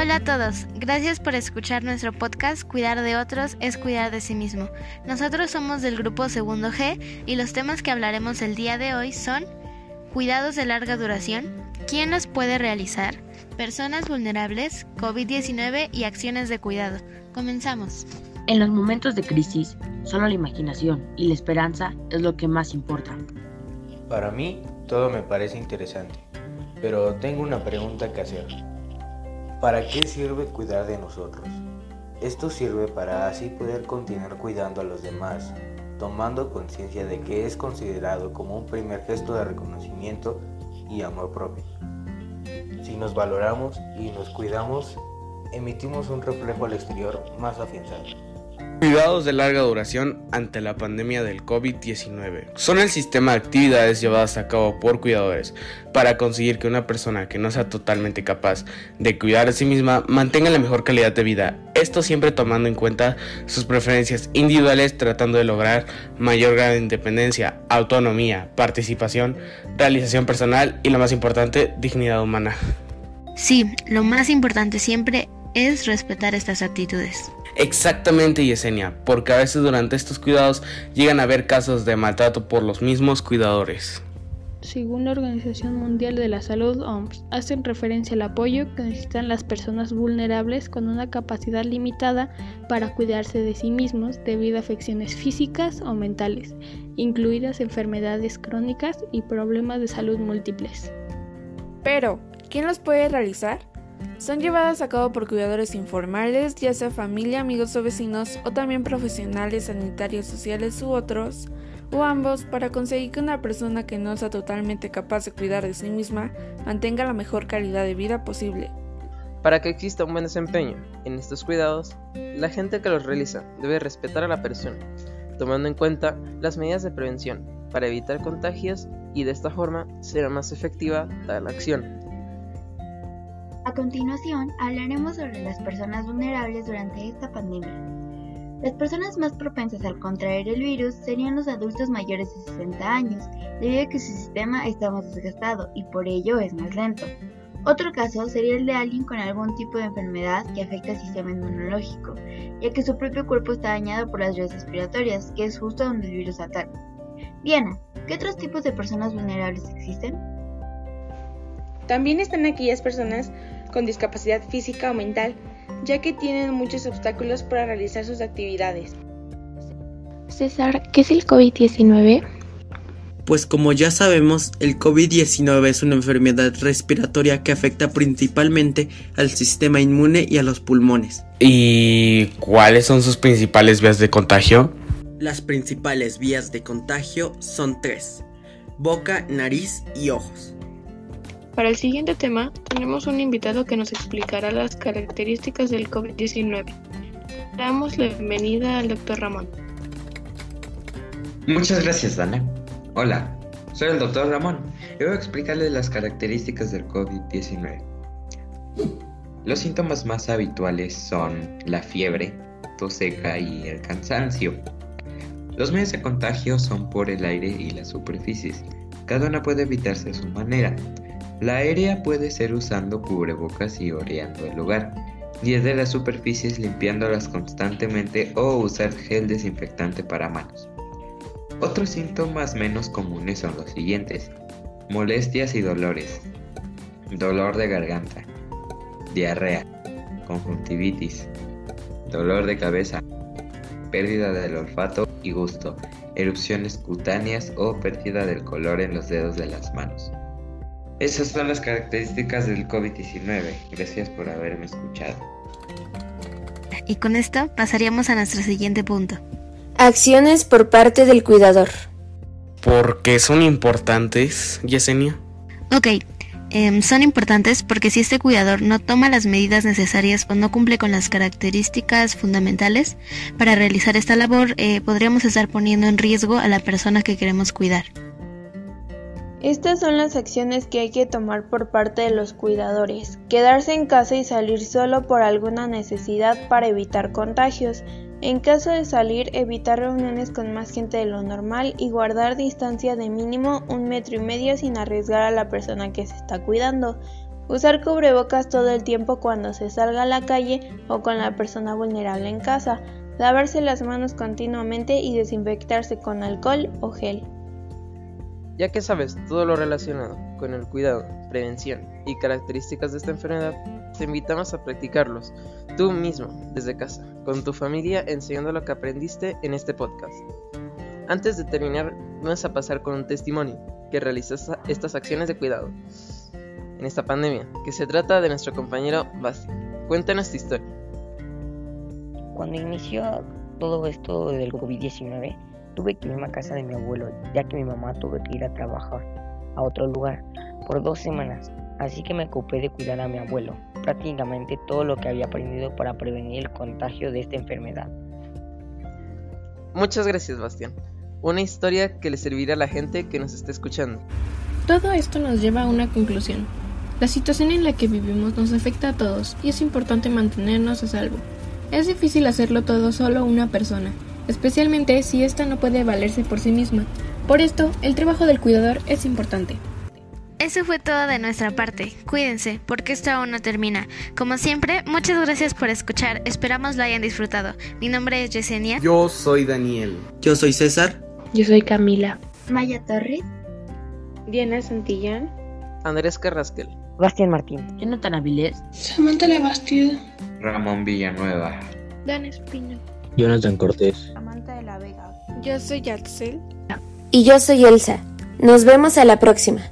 Hola a todos, gracias por escuchar nuestro podcast Cuidar de otros es cuidar de sí mismo. Nosotros somos del grupo Segundo G y los temas que hablaremos el día de hoy son cuidados de larga duración, quién los puede realizar, personas vulnerables, COVID-19 y acciones de cuidado. Comenzamos. En los momentos de crisis, solo la imaginación y la esperanza es lo que más importa. Para mí, todo me parece interesante, pero tengo una pregunta que hacer. ¿Para qué sirve cuidar de nosotros? Esto sirve para así poder continuar cuidando a los demás, tomando conciencia de que es considerado como un primer gesto de reconocimiento y amor propio. Si nos valoramos y nos cuidamos, emitimos un reflejo al exterior más afianzado. Cuidados de larga duración ante la pandemia del COVID-19. Son el sistema de actividades llevadas a cabo por cuidadores para conseguir que una persona que no sea totalmente capaz de cuidar a sí misma mantenga la mejor calidad de vida. Esto siempre tomando en cuenta sus preferencias individuales tratando de lograr mayor grado de independencia, autonomía, participación, realización personal y lo más importante, dignidad humana. Sí, lo más importante siempre es respetar estas actitudes. Exactamente, Yesenia, porque a veces durante estos cuidados llegan a haber casos de maltrato por los mismos cuidadores. Según la Organización Mundial de la Salud, OMS, hacen referencia al apoyo que necesitan las personas vulnerables con una capacidad limitada para cuidarse de sí mismos debido a afecciones físicas o mentales, incluidas enfermedades crónicas y problemas de salud múltiples. Pero, ¿quién los puede realizar? Son llevadas a cabo por cuidadores informales, ya sea familia, amigos o vecinos, o también profesionales sanitarios, sociales u otros, o ambos, para conseguir que una persona que no sea totalmente capaz de cuidar de sí misma mantenga la mejor calidad de vida posible. Para que exista un buen desempeño en estos cuidados, la gente que los realiza debe respetar a la persona, tomando en cuenta las medidas de prevención para evitar contagios y de esta forma será más efectiva tal acción. A continuación, hablaremos sobre las personas vulnerables durante esta pandemia. Las personas más propensas al contraer el virus serían los adultos mayores de 60 años, debido a que su sistema está más desgastado y por ello es más lento. Otro caso sería el de alguien con algún tipo de enfermedad que afecta al sistema inmunológico, ya que su propio cuerpo está dañado por las vías respiratorias, que es justo donde el virus ataca. Diana, ¿qué otros tipos de personas vulnerables existen? También están aquellas personas con discapacidad física o mental, ya que tienen muchos obstáculos para realizar sus actividades. César, ¿qué es el COVID-19? Pues como ya sabemos, el COVID-19 es una enfermedad respiratoria que afecta principalmente al sistema inmune y a los pulmones. ¿Y cuáles son sus principales vías de contagio? Las principales vías de contagio son tres, boca, nariz y ojos. Para el siguiente tema, tenemos un invitado que nos explicará las características del COVID-19. Damos la bienvenida al Dr. Ramón. Muchas gracias, Dana. Hola, soy el Dr. Ramón y voy a explicarles las características del COVID-19. Los síntomas más habituales son la fiebre, tos seca y el cansancio. Los medios de contagio son por el aire y las superficies. Cada una puede evitarse a su manera. La aérea puede ser usando cubrebocas y oreando el lugar, y es de las superficies limpiándolas constantemente o usar gel desinfectante para manos. Otros síntomas menos comunes son los siguientes. Molestias y dolores. Dolor de garganta. Diarrea. Conjuntivitis. Dolor de cabeza. Pérdida del olfato y gusto. Erupciones cutáneas o pérdida del color en los dedos de las manos. Esas son las características del COVID-19. Gracias por haberme escuchado. Y con esto pasaríamos a nuestro siguiente punto. Acciones por parte del cuidador. ¿Por qué son importantes, Yesenia? Ok, eh, son importantes porque si este cuidador no toma las medidas necesarias o no cumple con las características fundamentales para realizar esta labor, eh, podríamos estar poniendo en riesgo a la persona que queremos cuidar. Estas son las acciones que hay que tomar por parte de los cuidadores. Quedarse en casa y salir solo por alguna necesidad para evitar contagios. En caso de salir, evitar reuniones con más gente de lo normal y guardar distancia de mínimo un metro y medio sin arriesgar a la persona que se está cuidando. Usar cubrebocas todo el tiempo cuando se salga a la calle o con la persona vulnerable en casa. Lavarse las manos continuamente y desinfectarse con alcohol o gel. Ya que sabes todo lo relacionado con el cuidado, prevención y características de esta enfermedad, te invitamos a practicarlos tú mismo desde casa, con tu familia enseñando lo que aprendiste en este podcast. Antes de terminar, vamos a pasar con un testimonio que realizó estas acciones de cuidado en esta pandemia, que se trata de nuestro compañero Basti. Cuéntanos tu historia. Cuando inició todo esto del COVID-19, tuve que irme a casa de mi abuelo, ya que mi mamá tuvo que ir a trabajar a otro lugar por dos semanas, así que me ocupé de cuidar a mi abuelo, prácticamente todo lo que había aprendido para prevenir el contagio de esta enfermedad. Muchas gracias, Bastián. Una historia que le servirá a la gente que nos está escuchando. Todo esto nos lleva a una conclusión. La situación en la que vivimos nos afecta a todos y es importante mantenernos a salvo. Es difícil hacerlo todo solo una persona, especialmente si ésta no puede valerse por sí misma. Por esto, el trabajo del cuidador es importante. Eso fue todo de nuestra parte. Cuídense, porque esto aún no termina. Como siempre, muchas gracias por escuchar. Esperamos lo hayan disfrutado. Mi nombre es Yesenia. Yo soy Daniel. Yo soy César. Yo soy Camila. Maya Torres. Diana Santillán. Andrés Carrasquel. Bastián Martín. Jonathan Avilés. Samantha Labastida. Ramón Villanueva. Dan Espino. Jonathan Cortés. Samantha de la Vega. Yo soy Yatzel. Y yo soy Elsa. Nos vemos a la próxima.